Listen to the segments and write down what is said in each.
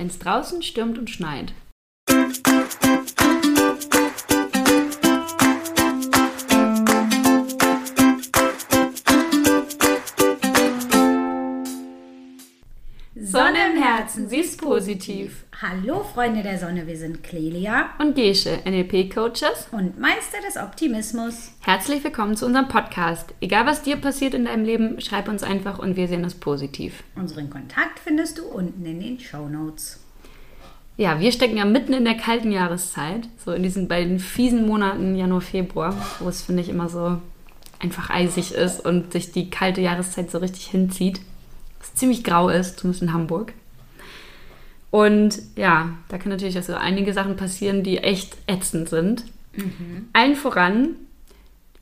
wenn es draußen stürmt und schneit. Herzen, sie ist positiv. Hallo Freunde der Sonne, wir sind Clelia Und Gesche, NLP-Coaches. und Meister des Optimismus. Herzlich willkommen zu unserem Podcast. Egal was dir passiert in deinem Leben, schreib uns einfach und wir sehen es positiv. Unseren Kontakt findest du unten in den Show Notes. Ja, wir stecken ja mitten in der kalten Jahreszeit, so in diesen beiden fiesen Monaten Januar, Februar, wo es, finde ich, immer so einfach eisig ist und sich die kalte Jahreszeit so richtig hinzieht. Es ziemlich grau ist, zumindest in Hamburg. Und ja, da können natürlich also einige Sachen passieren, die echt ätzend sind. Allen voran,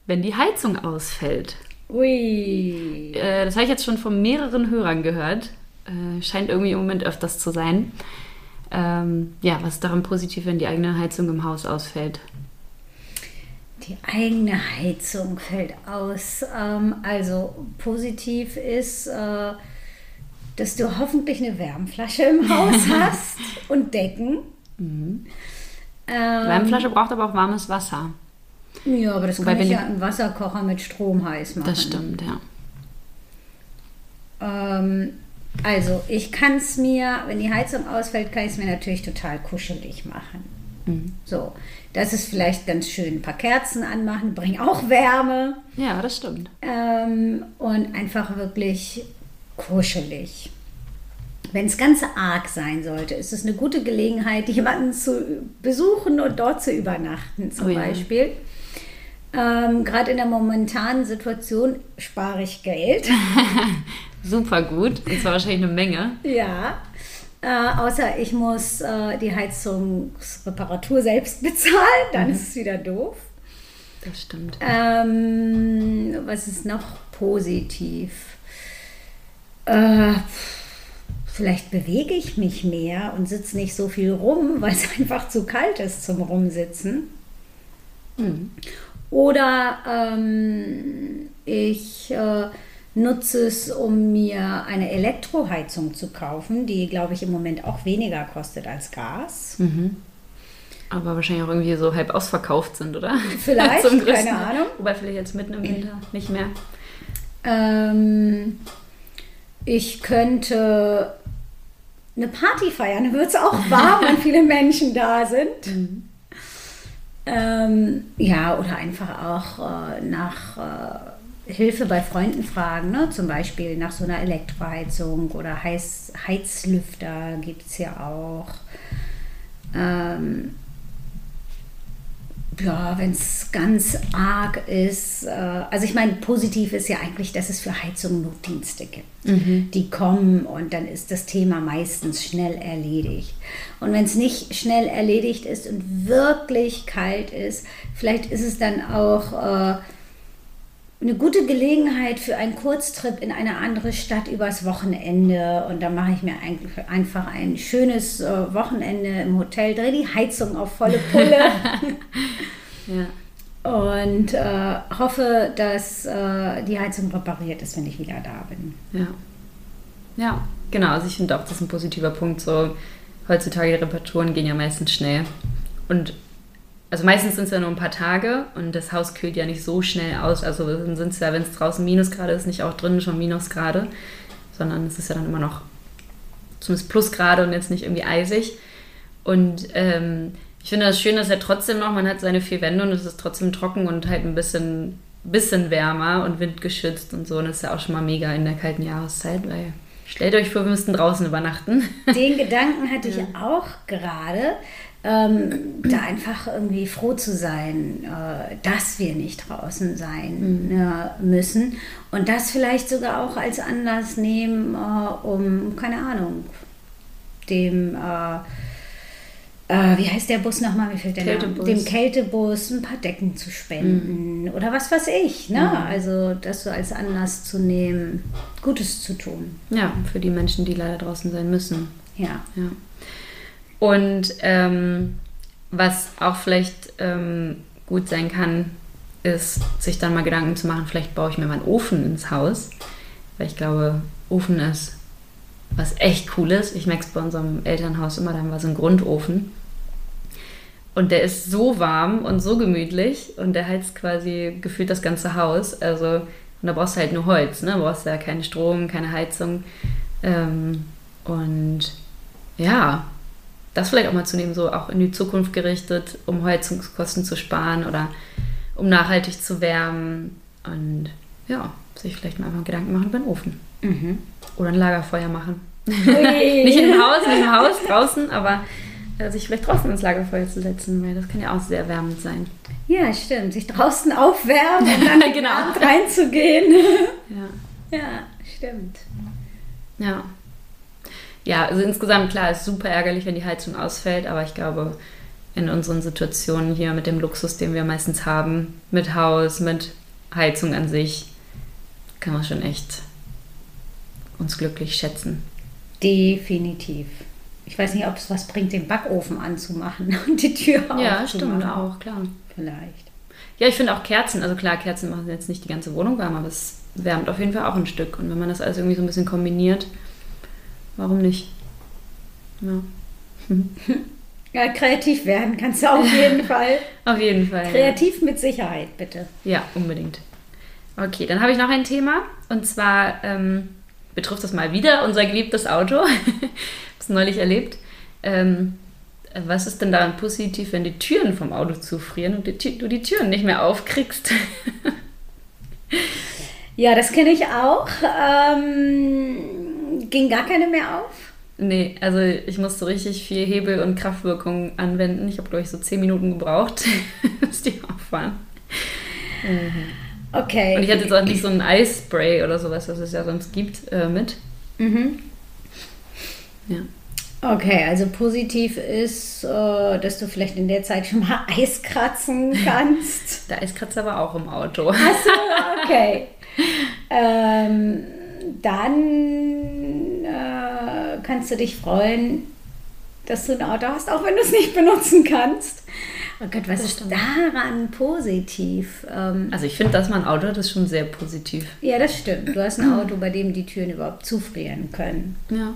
wenn die Heizung ausfällt. Ui. Äh, das habe ich jetzt schon von mehreren Hörern gehört. Äh, scheint irgendwie im Moment öfters zu sein. Ähm, ja, was ist daran positiv, wenn die eigene Heizung im Haus ausfällt? Die eigene Heizung fällt aus. Ähm, also positiv ist, äh, dass du hoffentlich eine Wärmflasche im Haus hast und Decken. Ähm, Die Wärmflasche braucht aber auch warmes Wasser. Ja, aber das Wobei, kann ich ja im Wasserkocher mit Strom heiß machen. Das stimmt, ja. Ähm, also, ich kann es mir, wenn die Heizung ausfällt, kann ich es mir natürlich total kuschelig machen. Mhm. So, das ist vielleicht ganz schön. Ein paar Kerzen anmachen, bringen auch Wärme. Ja, das stimmt. Ähm, und einfach wirklich kuschelig. Wenn es ganz arg sein sollte, ist es eine gute Gelegenheit, jemanden zu besuchen und dort zu übernachten, zum Oh ja. Beispiel. Ähm, Gerade in der momentanen Situation spare ich Geld. Super gut. Und zwar wahrscheinlich eine Menge. Ja. Äh, außer ich muss äh, die Heizungsreparatur selbst bezahlen, dann ist es wieder doof. Das stimmt. Ähm, was ist noch positiv? Äh, vielleicht bewege ich mich mehr und sitze nicht so viel rum, weil es einfach zu kalt ist zum Rumsitzen. Mhm. Oder ähm, ich äh, nutze es, um mir eine Elektroheizung zu kaufen, die, glaube ich, im Moment auch weniger kostet als Gas. Aber wahrscheinlich auch irgendwie so halb ausverkauft sind, oder? Vielleicht, keine Ahnung. Wobei vielleicht jetzt mitten im Winter nicht mehr. Ähm, ich könnte eine Party feiern, dann wird es auch warm, wenn viele Menschen da sind. Ähm, ja, oder einfach auch äh, nach äh, Hilfe bei Freunden fragen, ne? zum Beispiel nach so einer Elektroheizung oder Heiz Heizlüfter gibt es ja auch. Ähm, ja, wenn es ganz arg ist. Äh, also ich meine, positiv ist ja eigentlich, dass es für Heizung Notdienste gibt. Die kommen und dann ist das Thema meistens schnell erledigt. Und wenn es nicht schnell erledigt ist und wirklich kalt ist, vielleicht ist es dann auch äh, eine gute Gelegenheit für einen Kurztrip in eine andere Stadt übers Wochenende. Und da mache ich mir eigentlich einfach ein schönes äh, Wochenende im Hotel, drehe die Heizung auf volle Pulle. Ja. Und äh, hoffe, dass äh, die Heizung repariert ist, wenn ich wieder da bin. Ja. Ja, genau. Also ich finde auch, das ist ein positiver Punkt. So, heutzutage die Reparaturen gehen ja meistens schnell. Und also meistens sind es ja nur ein paar Tage und das Haus kühlt ja nicht so schnell aus. Also dann sind es ja, wenn es draußen Minusgrade ist, nicht auch drinnen schon Minusgrade, sondern es ist ja dann immer noch zumindest Plusgrade und jetzt nicht irgendwie eisig. Und ähm, ich finde das schön, dass er trotzdem noch, man hat seine vier Wände und es ist trotzdem trocken und halt ein bisschen, bisschen wärmer und windgeschützt und so. Und das ist ja auch schon mal mega in der kalten Jahreszeit, weil stellt euch vor, wir müssten draußen übernachten. Den Gedanken hatte ich auch gerade, ähm, da einfach irgendwie froh zu sein, äh, dass wir nicht draußen sein äh, müssen. Und das vielleicht sogar auch als Anlass nehmen, äh, um, keine Ahnung, dem, äh, äh, wie heißt der Bus nochmal? Wie fällt der Name? Kältebus. Dem Kältebus ein paar Decken zu spenden oder was weiß ich. Ne? Also das so als Anlass zu nehmen, Gutes zu tun. Ja, für die Menschen, die leider draußen sein müssen. Ja. Ja. Und ähm, was auch vielleicht ähm, gut sein kann, ist, sich dann mal Gedanken zu machen, vielleicht baue ich mir mal einen Ofen ins Haus. Weil ich glaube, Ofen ist was echt cool ist. Ich merke es bei unserem Elternhaus immer, da haben wir so einen Grundofen. Und der ist so warm und so gemütlich und der heizt quasi gefühlt das ganze Haus. Also, und da brauchst du halt nur Holz, ne? Du brauchst ja keinen Strom, keine Heizung. Ähm, und ja, das vielleicht auch mal zu nehmen, so auch in die Zukunft gerichtet, um Heizungskosten zu sparen oder um nachhaltig zu wärmen. Und ja, sich vielleicht mal einfach Gedanken machen über den Ofen. Mhm. Oder ein Lagerfeuer machen. nicht im Haus, nicht im Haus, draußen, aber äh, sich vielleicht draußen ins Lagerfeuer zu setzen, weil das kann ja auch sehr wärmend sein. Ja, stimmt. Sich draußen aufwärmen und dann genau. reinzugehen. ja. ja, stimmt. Ja. Ja, also insgesamt klar, ist super ärgerlich, wenn die Heizung ausfällt, aber ich glaube, in unseren Situationen hier mit dem Luxus, den wir meistens haben, mit Haus, mit Heizung an sich, kann man schon echt uns glücklich schätzen. Definitiv. Ich weiß nicht, ob es was bringt, den Backofen anzumachen und die Tür aufzumachen. Ja, stimmt auch, klar. Vielleicht. Ja, ich finde auch Kerzen, also klar, Kerzen machen jetzt nicht die ganze Wohnung warm, aber es wärmt auf jeden Fall auch ein Stück. Und wenn man das alles irgendwie so ein bisschen kombiniert, warum nicht? Ja. Ja, kreativ werden kannst du auf jeden Fall. auf jeden Fall. Kreativ ja. mit Sicherheit, bitte. Ja, unbedingt. Okay, dann habe ich noch ein Thema und zwar ähm, betrifft das mal wieder unser geliebtes Auto. es neulich erlebt. Ähm, was ist denn daran positiv, wenn die Türen vom Auto zufrieren und die, du die Türen nicht mehr aufkriegst? ja, das kenne ich auch. Ähm, ging gar keine mehr auf? Nee, also ich musste richtig viel Hebel und Kraftwirkung anwenden. Ich habe, glaube ich, so zehn Minuten gebraucht, bis die auffahren. Okay. Und ich hatte jetzt auch nicht so ein Eisspray oder sowas, was es ja sonst gibt, äh, mit. Mhm. Ja. Okay, also positiv ist, äh, dass du vielleicht in der Zeit schon mal Eis kratzen kannst. Der Eiskratzer war auch im Auto. Achso, okay. ähm, dann kannst du dich freuen, dass du ein Auto hast, auch wenn du es nicht benutzen kannst. Oh Gott, was ist daran positiv? Ähm, also ich finde, dass man ein Auto hat, ist schon sehr positiv. Ja, das stimmt. Du hast ein Auto, bei dem die Türen überhaupt zufrieren können. Ja.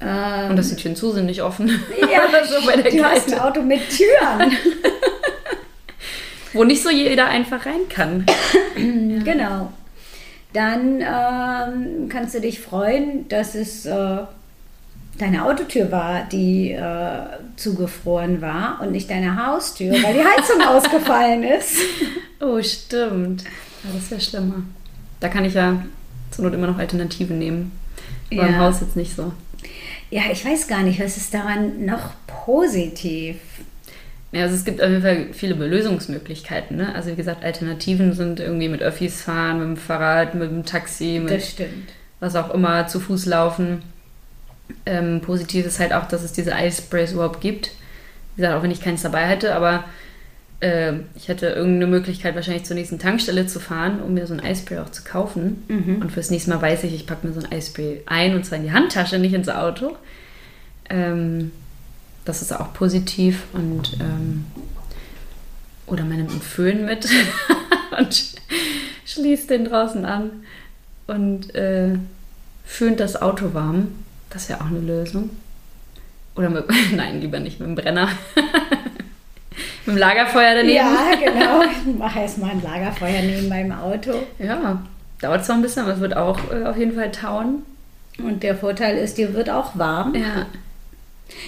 Ähm, und dass die Türen zu sind, nicht offen. Ja, so bei der du Kite. hast ein Auto mit Türen. Wo nicht so jeder einfach rein kann. Genau. Dann ähm, kannst du dich freuen, dass es äh, deine Autotür war, die äh, zugefroren war und nicht deine Haustür, weil die Heizung ausgefallen ist. Oh, stimmt. Ja, das wäre schlimmer. Da kann ich ja zur Not immer noch Alternativen nehmen. Aber ja. im Haus jetzt nicht so. Ja, ich weiß gar nicht, was ist daran noch positiv? Ja, also es gibt auf jeden Fall viele Lösungsmöglichkeiten. Ne? Also wie gesagt, Alternativen sind irgendwie mit Öffis fahren, mit dem Fahrrad, mit dem Taxi, mit was auch immer, zu Fuß laufen. Ähm, positiv ist halt auch, dass es diese Eisprays überhaupt gibt. Wie gesagt, auch wenn ich keins dabei hätte, aber äh, ich hätte irgendeine Möglichkeit, wahrscheinlich zur nächsten Tankstelle zu fahren, um mir so ein Eispray auch zu kaufen. Mhm. Und fürs nächste Mal weiß ich, ich packe mir so ein Eispray ein und zwar in die Handtasche, nicht ins Auto. Ähm, das ist auch positiv und ähm, oder man nimmt einen Föhn mit und schließt den draußen an und äh, föhnt das Auto warm. Das wäre auch eine Lösung. Oder mit, nein, lieber nicht mit dem Brenner. mit dem Lagerfeuer daneben. Ja, genau. Ich mache erstmal ein Lagerfeuer neben meinem Auto. Ja, dauert zwar ein bisschen, aber es wird auch äh, auf jeden Fall tauen. Und der Vorteil ist, dir wird auch warm. Ja.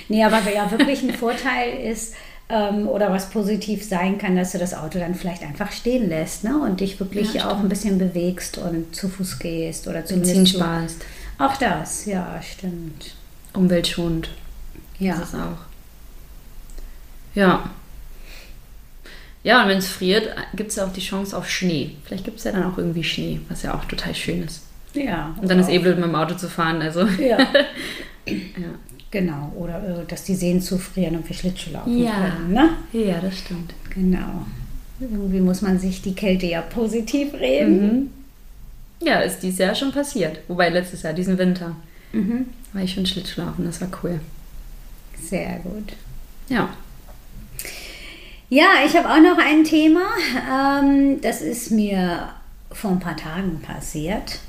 Nee, aber ja wirklich ein Vorteil ist, ähm, oder was positiv sein kann, dass du das Auto dann vielleicht einfach stehen lässt ne? und dich wirklich ja, auch ein bisschen bewegst und zu Fuß gehst oder zumindest Benzin sparst. Auch das, ja, stimmt. Umweltschonend. Ja. Das ist auch. Ja. Ja, und wenn es friert, gibt es ja auch die Chance auf Schnee. Vielleicht gibt es ja dann auch irgendwie Schnee, was ja auch total schön ist. Ja. Und dann ist eh blöd, mit dem Auto zu fahren. Also. Ja. ja. Genau. Oder äh, dass die Seen zufrieren und wir Schlittschuh laufen ja. können. Ne? Ja, das stimmt. Genau. Irgendwie muss man sich die Kälte ja positiv reden. Mhm. Ja, ist dieses Jahr schon passiert. Wobei letztes Jahr, diesen Winter, mhm. war ich schon Schlittschuhlaufen. Das war cool. Sehr gut. Ja. Ja, ich habe auch noch ein Thema. Ähm, das ist mir vor ein paar Tagen passiert.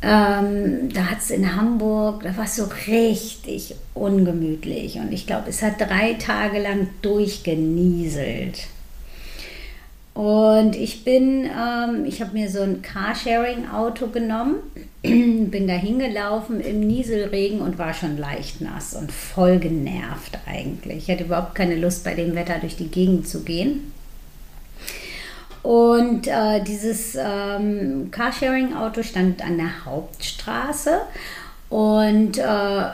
Ähm, da hat es in Hamburg, da war es so richtig ungemütlich. Und ich glaube, es hat drei Tage lang durchgenieselt. Und ich bin, ähm, ich habe mir so ein Carsharing-Auto genommen, bin da hingelaufen im Nieselregen und war schon leicht nass und voll genervt eigentlich. Ich hatte überhaupt keine Lust, bei dem Wetter durch die Gegend zu gehen. Und äh, dieses ähm, Carsharing-Auto stand an der Hauptstraße und äh,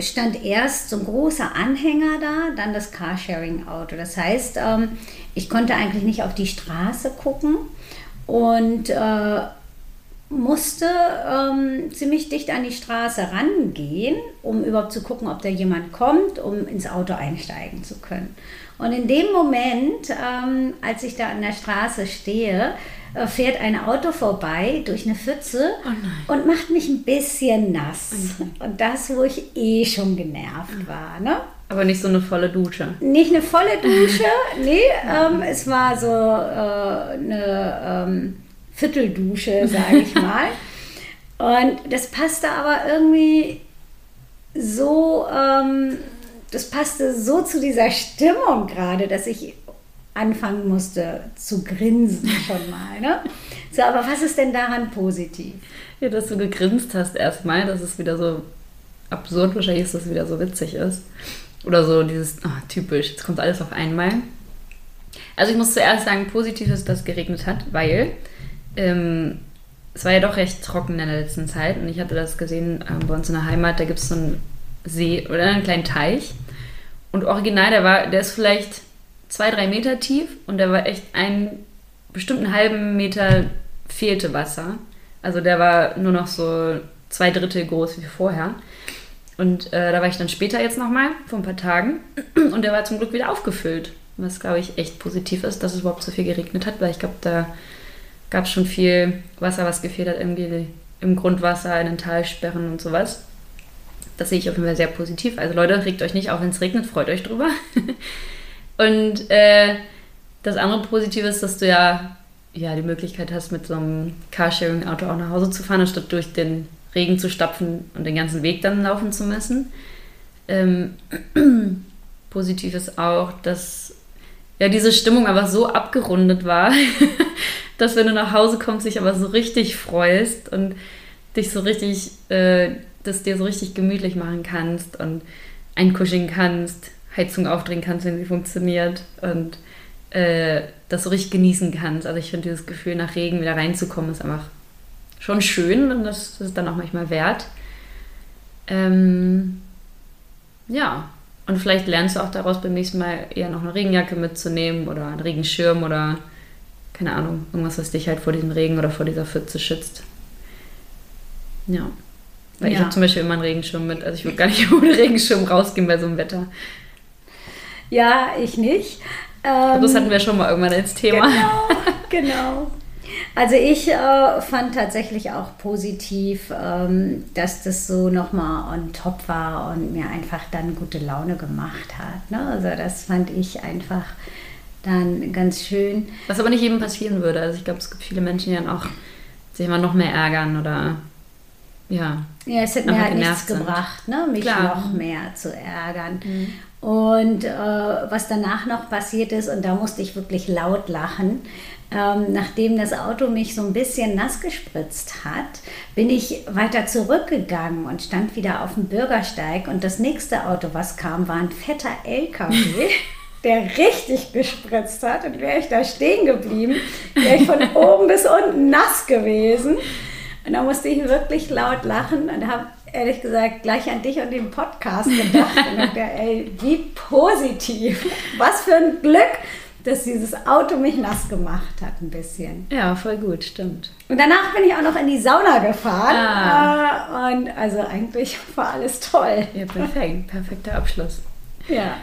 stand erst so ein großer Anhänger da, dann das Carsharing-Auto. Das heißt, ähm, ich konnte eigentlich nicht auf die Straße gucken und äh, musste ähm, ziemlich dicht an die Straße rangehen, um überhaupt zu gucken, ob da jemand kommt, um ins Auto einsteigen zu können. Und in dem Moment, ähm, als ich da an der Straße stehe, fährt ein Auto vorbei durch eine Pfütze oh und macht mich ein bisschen nass. Oh und das, wo ich eh schon genervt war. Ne? Aber nicht so eine volle Dusche. Nicht eine volle Dusche, nee, ähm, es war so äh, eine ähm, Vierteldusche, sage ich mal. Und das passte aber irgendwie so, ähm, das passte so zu dieser Stimmung gerade, dass ich anfangen musste zu grinsen schon mal. Ne? So, aber was ist denn daran positiv? Ja, dass du gegrinst hast erstmal, dass es wieder so absurd wahrscheinlich ist, dass es wieder so witzig ist. Oder so dieses, oh, typisch, jetzt kommt alles auf einmal. Also ich muss zuerst sagen, positiv ist, dass es geregnet hat, weil ähm, es war ja doch recht trocken in der letzten Zeit und ich hatte das gesehen ähm, bei uns in der Heimat, da gibt es so einen See oder einen kleinen Teich und original, der war, der ist vielleicht zwei, drei Meter tief und der war echt einen bestimmten halben Meter fehlte Wasser. Also der war nur noch so zwei Drittel groß wie vorher. Und äh, da war ich dann später jetzt nochmal, vor ein paar Tagen. Und der war zum Glück wieder aufgefüllt. Was, glaube ich, echt positiv ist, dass es überhaupt so viel geregnet hat, weil ich glaube, da gab es schon viel Wasser, was gefehlt hat, irgendwie im Grundwasser, in den Talsperren und sowas. Das sehe ich auf jeden Fall sehr positiv. Also Leute, regt euch nicht auf, wenn es regnet, freut euch drüber. Und äh, das andere Positive ist, dass du ja, ja die Möglichkeit hast, mit so einem Carsharing-Auto auch nach Hause zu fahren, anstatt durch den Regen zu stapfen und den ganzen Weg dann laufen zu müssen. Ähm, positiv ist auch, dass ja diese Stimmung aber so abgerundet war, dass wenn du nach Hause kommst, dich aber so richtig freust und dich so richtig, äh, das dir so richtig gemütlich machen kannst und einkuscheln kannst Heizung aufdrehen kannst, wenn sie funktioniert und äh, das so richtig genießen kannst. Also ich finde dieses Gefühl, nach Regen wieder reinzukommen, ist einfach schon schön und das, das ist dann auch manchmal wert. Ähm, ja, und vielleicht lernst du auch daraus beim nächsten Mal eher noch eine Regenjacke mitzunehmen oder einen Regenschirm oder keine Ahnung, irgendwas, was dich halt vor diesem Regen oder vor dieser Pfütze schützt. Ja. Weil ja. ich habe zum Beispiel immer einen Regenschirm mit. Also ich würde gar nicht ohne Regenschirm rausgehen bei so einem Wetter. Ja, ich nicht. Ähm, das hatten wir schon mal irgendwann als Thema. Genau, genau. Also ich äh, fand tatsächlich auch positiv, ähm, dass das so nochmal on top war und mir einfach dann gute Laune gemacht hat. Ne? Also das fand ich einfach dann ganz schön. Was aber nicht jedem passieren würde. Also ich glaube, es gibt viele Menschen, die dann auch sich immer noch mehr ärgern oder ja. Ja, es hat mir halt nichts sind. gebracht, ne? mich Klar. noch mehr zu ärgern. Mhm. Und äh, was danach noch passiert ist, und da musste ich wirklich laut lachen, ähm, nachdem das Auto mich so ein bisschen nass gespritzt hat, bin ich weiter zurückgegangen und stand wieder auf dem Bürgersteig. Und das nächste Auto, was kam, war ein fetter LKW. der richtig gespritzt hat und wäre ich da stehen geblieben, wäre ich von oben bis unten nass gewesen. Und da musste ich wirklich laut lachen und habe ehrlich gesagt gleich an dich und den Podcast gedacht und dachte, ey, wie positiv. Was für ein Glück, dass dieses Auto mich nass gemacht hat, ein bisschen. Ja, voll gut, stimmt. Und danach bin ich auch noch in die Sauna gefahren. Ah. Äh, und also eigentlich war alles toll. Ja, perfekt. Perfekter Abschluss. Ja.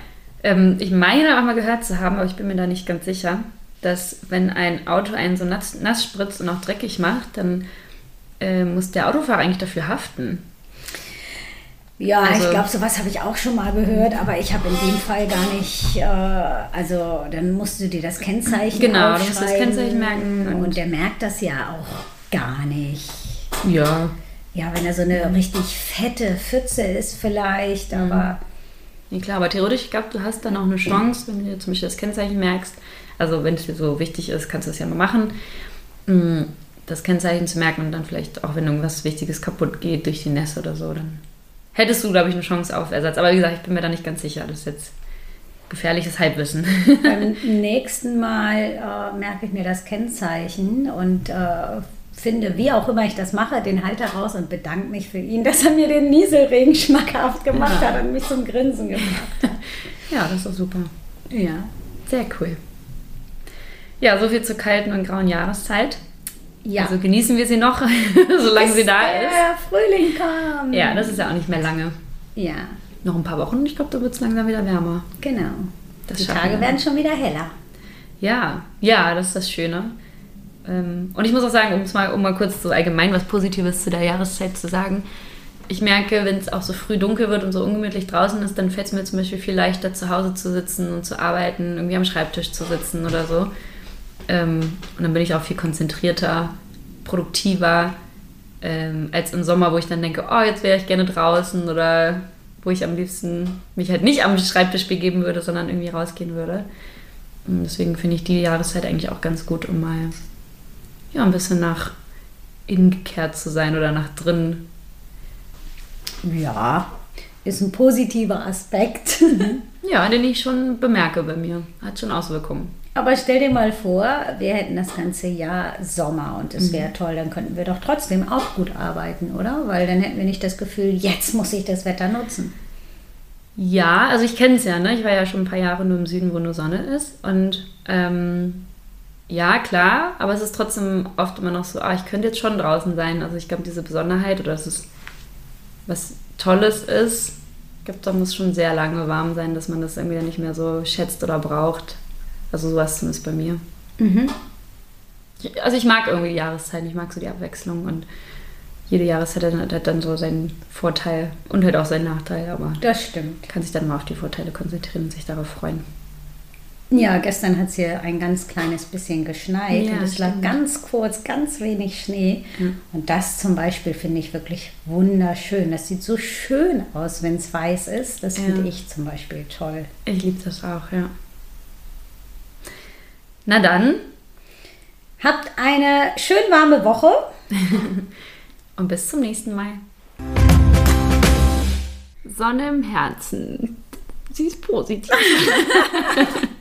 Ähm, ich meine auch mal gehört zu haben, aber ich bin mir da nicht ganz sicher, dass wenn ein Auto einen so nass, nass spritzt und auch dreckig macht, dann äh, muss der Autofahrer eigentlich dafür haften. Ja, also, ich glaube, sowas habe ich auch schon mal gehört, aber ich habe in dem Fall gar nicht, äh, also dann musst du dir das Kennzeichen Genau, du musst das Kennzeichen merken. Und, und der merkt das ja auch gar nicht. Ja. Ja, wenn er so eine richtig fette Pfütze ist vielleicht, Mhm. aber Ja, klar, aber theoretisch, ich glaube, du hast dann auch eine Chance, wenn du dir zum Beispiel das Kennzeichen merkst. Also, wenn es dir so wichtig ist, kannst du das ja mal machen. mm, Das Kennzeichen zu merken und dann vielleicht auch, wenn irgendwas Wichtiges kaputt geht durch die Nässe oder so, dann hättest du, glaube ich, eine Chance auf Ersatz. Aber wie gesagt, ich bin mir da nicht ganz sicher. Das ist jetzt gefährliches Halbwissen. beim nächsten Mal äh, merke ich mir das Kennzeichen und äh, finde, wie auch immer ich das mache, den Halter raus und bedanke mich für ihn, dass er mir den Nieselregen schmackhaft gemacht Ja. hat und mich zum Grinsen gebracht hat. ja, das ist doch super. Ja. Sehr cool. Ja, so viel zur kalten und grauen Jahreszeit. Ja. Also genießen wir sie noch, solange sie da ist. Der Frühling kam. Ja, das ist ja auch nicht mehr lange. Ja, Noch ein paar Wochen und ich glaube, da wird es langsam wieder wärmer. genau. Das Die Tage werden schon wieder heller. Ja, ja, das ist das Schöne. Ähm, Und ich muss auch sagen, um, es mal, um mal kurz so allgemein was Positives zu der Jahreszeit zu sagen, ich merke, wenn es auch so früh dunkel wird und so ungemütlich draußen ist, dann fällt es mir zum Beispiel viel leichter, zu Hause zu sitzen und zu arbeiten, irgendwie am Schreibtisch zu sitzen oder so. Ähm, Und dann bin ich auch viel konzentrierter, produktiver, ähm, als im Sommer, wo ich dann denke, oh, jetzt wäre ich gerne draußen oder wo ich am liebsten mich halt nicht am Schreibtisch begeben würde, sondern irgendwie rausgehen würde. Und deswegen finde ich die Jahreszeit eigentlich auch ganz gut, um mal ja, ein bisschen nach innen gekehrt zu sein oder nach drin. Ja, ist ein positiver Aspekt. Ja, den ich schon bemerke bei mir. Hat schon Auswirkungen. Aber stell dir mal vor, wir hätten das ganze Jahr Sommer und es wäre toll, dann könnten wir doch trotzdem auch gut arbeiten, oder? Weil dann hätten wir nicht das Gefühl, jetzt muss ich das Wetter nutzen. Ja, also ich kenne es ja, ne? Ich war ja schon ein paar Jahre nur im Süden, wo nur Sonne ist. Und ähm, ja, klar, aber es ist trotzdem oft immer noch so, ah, ich könnte jetzt schon draußen sein. Also ich glaube, diese Besonderheit oder dass es was Tolles ist, ich glaube, da muss schon sehr lange warm sein, dass man das irgendwie dann nicht mehr so schätzt oder braucht. Also sowas zumindest bei mir. Mhm. Ich- Also ich mag irgendwie die Jahreszeiten, ich mag so die Abwechslung und jede Jahreszeit hat, hat dann so seinen Vorteil und halt auch seinen Nachteil, aber Das stimmt. kann sich dann mal auf die Vorteile konzentrieren und sich darauf freuen. Ja, gestern hat es hier ein ganz kleines bisschen geschneit Ja, und es lag ganz kurz, ganz wenig Schnee. Ja. Und das zum Beispiel finde ich wirklich wunderschön. Das sieht so schön aus, wenn es weiß ist. Das Ja. finde ich zum Beispiel toll. Ich liebe das auch, ja. Na dann Habt eine schön warme Woche. und bis zum nächsten Mal. Sonne im Herzen. Sie ist positiv.